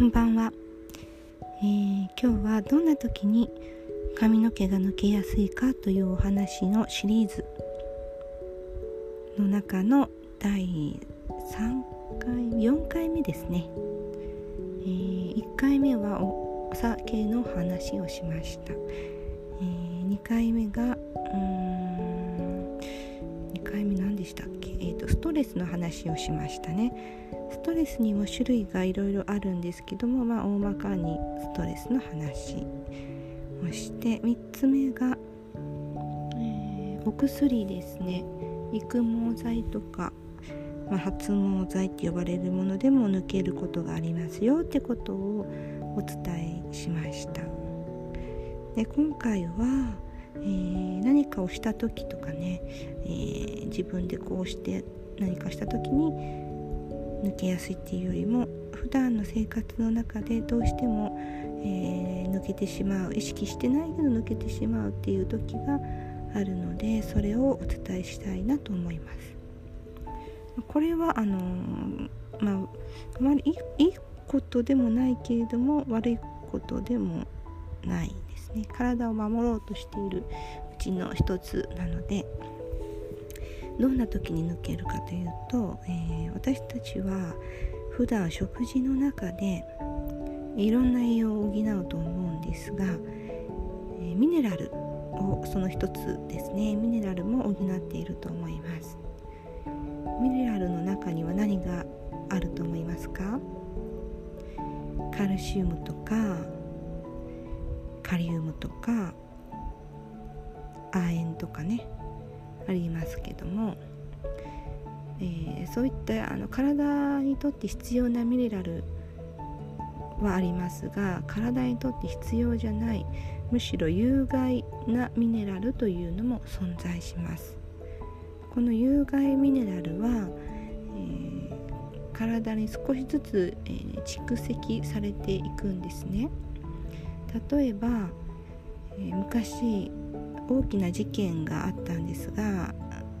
こんばんは、えー、今日はどんな時に髪の毛が抜けやすいかというお話のシリーズの中の第3回4回目ですね、えー、1回目はお酒の話をしました、えー、2回目がうん2回目何でしたっけ、えーとストレスの話をしましたね。ストレスにも種類がいろいろあるんですけども、まあ、大まかにストレスの話をして3つ目が、えー、お薬ですね。育毛剤とか、まあ、発毛剤って呼ばれるものでも抜けることがありますよってことをお伝えしました。で今回は、えー、何かをした時とかね、えー、自分でこうして何かした時に抜けやすいっていうよりも普段の生活の中でどうしても、えー、抜けてしまう意識してないけど抜けてしまうっていう時があるのでそれをお伝えしたいなと思います。これはあのまああまりいいことでもないけれども悪いことでもないですね体を守ろうとしているうちの一つなのでどんな時に抜けるかというと、えー、私たちは普段食事の中でいろんな栄養を補うと思うんですが、えー、ミネラルをその一つですね。ミネラルも補っていると思います。ミネラルの中には何があると思いますか？カルシウムとかカリウムとか亜鉛とかね。ありますけども、えー、そういったあの体にとって必要なミネラルはありますが体にとって必要じゃないむしろ有害なミネラルというのも存在します。この有害ミネラルは、えー、体に少しずつ、えー、蓄積されていくんですね。例えば、えー、昔大きな事件があったんですが、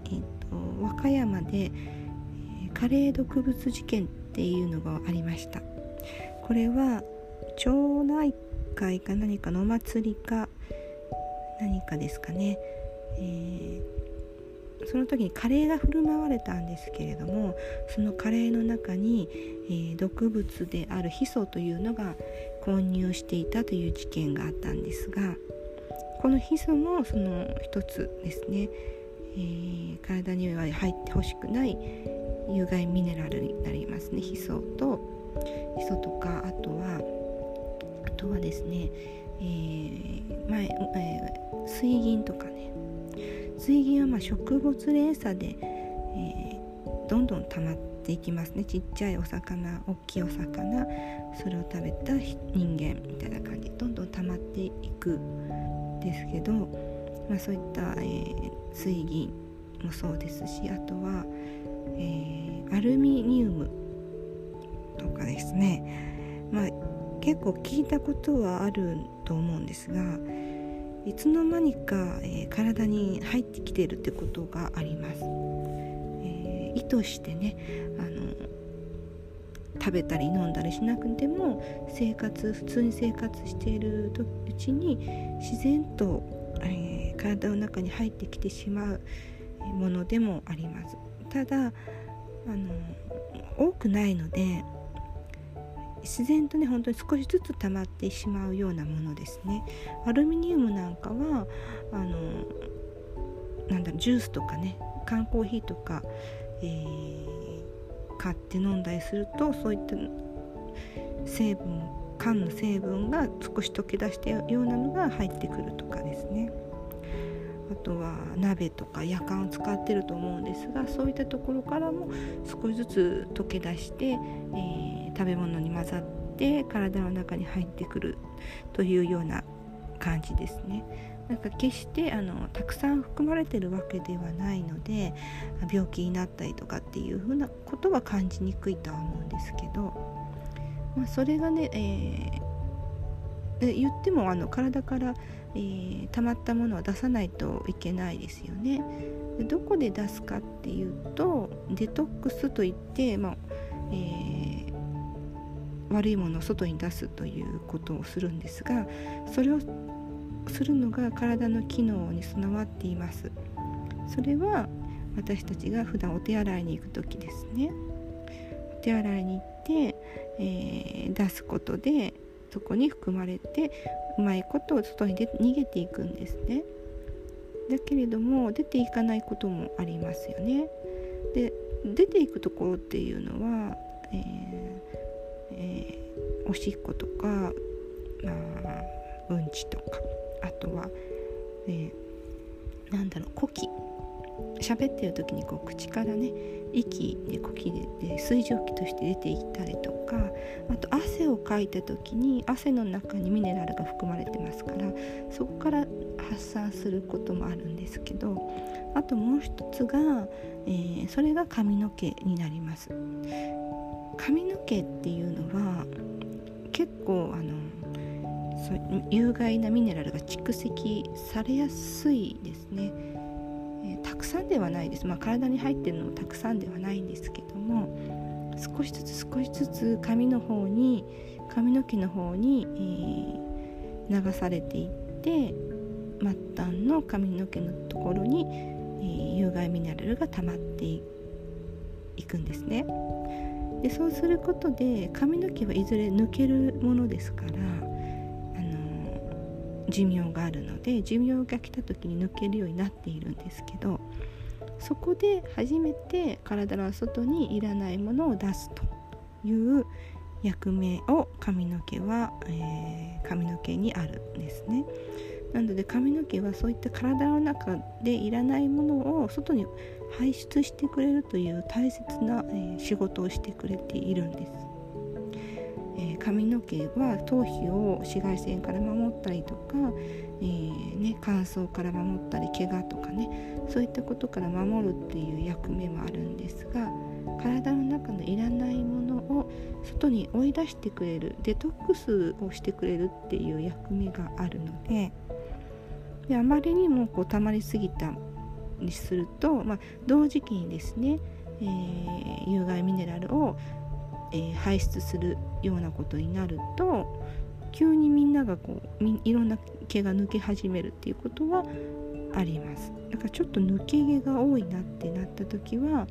えーと、和歌山で、カレー毒物事件っていうのがありました。これは町内会か何かのお祭りか何かですかね、えー、その時にカレーが振る舞われたんですけれどもそのカレーの中に、えー、毒物であるヒ素というのが混入していたという事件があったんですがこのヒ素もその一つですね、えー、体には入ってほしくない有害ミネラルになりますね。ヒ素とヒ素とかあとはあとはですね、えー前えー、水銀とかね。水銀はま植物連鎖で、えー、どんどん溜まっていきますね。ちっちゃいお魚大きいお魚それを食べた人間みたいな感じ。どんどん溜まっていくんですけど、まあ、そういった、えー、水銀もそうですしあとは、えー、アルミニウムとかですね、まあ、結構聞いたことはあると思うんですがいつの間にか、えー、体に入ってきてるってことがあります。ー、意図してねあの食べたり飲んだりしなくても生活普通に生活しているうちに自然と、えー、体の中に入ってきてしまうものでもあります。ただあの多くないので自然とね本当に少しずつ溜まってしまうようなものですね。アルミニウムなんかはあのなんだろうジュースとかね缶コーヒーとか、えー、買って飲んだりするとそういった成分缶の成分が少し溶け出したようなのが入ってくるとかですねあとは鍋とかやかんを使ってると思うんですがそういったところからも少しずつ溶け出して、えー、食べ物に混ざって体の中に入ってくるというような感じですね。なんか決してあのたくさん含まれてるわけではないので病気になったりとかっていうふうなことは感じにくいとは思うんですけど、まあ、それがね、えー、言ってもあの体から、えー、溜まったものは出さないといけないですよね。でどこで出すかっていうとデトックスといって、まえー、悪いものを外に出すということをするんですがそれをするのが体の機能に備わっています。それは私たちが普段お手洗いに行く時ですね。お手洗いに行って、えー、出すことでそこに含まれてうまいこと外に逃げていくんですね。だけれども出ていかないこともありますよね。で出ていくところっていうのは、えーえー、おしっことか、まあ、うんちとかあとは、えー、なんだろう呼気。喋ってる時にこう口からね息で呼気で水蒸気として出ていったりとかあと汗をかいた時に汗の中にミネラルが含まれてますからそこから発散することもあるんですけどあともう一つが、えー、それが髪の毛になります。髪の毛っていうのは結構あのそう有害なミネラルが蓄積されやすいですね、えー、たくさんではないです、まあ、体に入ってるのもたくさんではないんですけども少しずつ少しずつ髪の方に髪の毛の方に、えー、流されていって末端の髪の毛のところに、えー、有害ミネラルが溜まっていくんですね。でそうすることで髪の毛はいずれ抜けるものですから寿命があるので寿命が来た時に抜けるようになっているんですけどそこで初めて体の外にいらないものを出すという役目を髪の毛は、えー、髪の毛にあるんですね。なので髪の毛はそういった体の中でいらないものを外に排出してくれるという大切な、えー、仕事をしてくれているんです。えー、髪の毛は頭皮を紫外線から守ったりとか、えー、ね、乾燥から守ったり怪我とかねそういったことから守るっていう役目もあるんですが体の中のいらないものを外に追い出してくれるデトックスをしてくれるっていう役目があるのでであまりにもこう溜まりすぎたりすると、まあ、同時期にですね、えー、有害ミネラルをえー、排出するようなことになると急にみんながこういろんな毛が抜け始めるっていうことはありますだからちょっと抜け毛が多いなってなった時は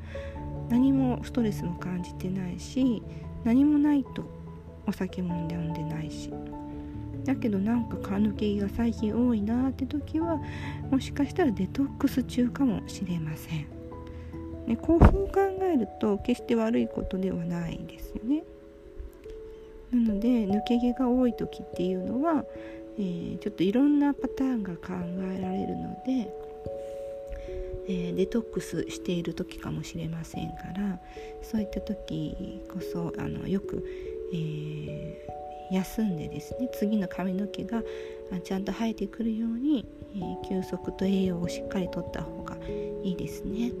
何もストレスも感じてないし何もないとお酒も飲んでないしだけどなんか蚊抜け毛が最近多いなって時はもしかしたらデトックス中かもしれません。ね、興奮を考えると決して悪いことではないですよね。なので抜け毛が多い時っていうのは、えー、ちょっといろんなパターンが考えられるので、えー、デトックスしている時かもしれませんからそういった時こそあのよく、えー、休んでですね次の髪の毛がちゃんと生えてくるように、え休息と栄養をしっかりとった方がいいですね。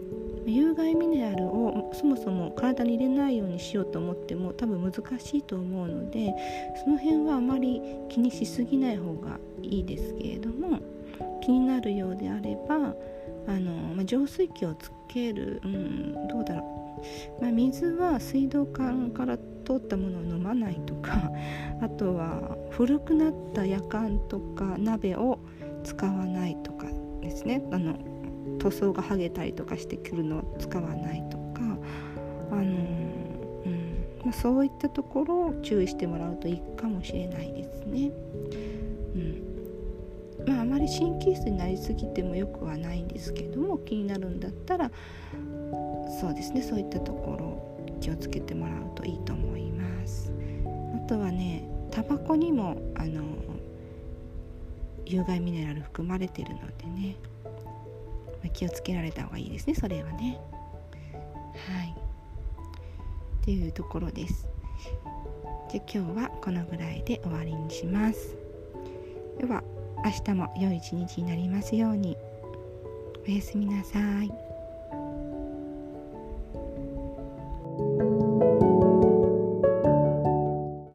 有害ミネラルをそもそも体に入れないようにしようと思っても多分難しいと思うのでその辺はあまり気にしすぎない方がいいですけれども気になるようであればあの、まあ、浄水器をつける、うん、どうだろう、まあ、水は水道管から通ったものを飲まないとかあとは古くなったやかんとか鍋を使わないとか。ですねあの塗装が剥げたりとかしてくるのを使わないとか、あのうんまあ、そういったところを注意してもらうといいかもしれないですね。うんまあ、あまり神経質になりすぎてもよくはないんですけども気になるんだったらそうですねそういったところ気をつけてもらうといいと思います。あとはねタバコにもあの有害ミネラル含まれてるのでね。気をつけられた方がいいですねそれはね。はい。っていうところです。じゃ今日はこのぐらいで終わりにします。では明日も良い一日になりますように。おやすみなさい。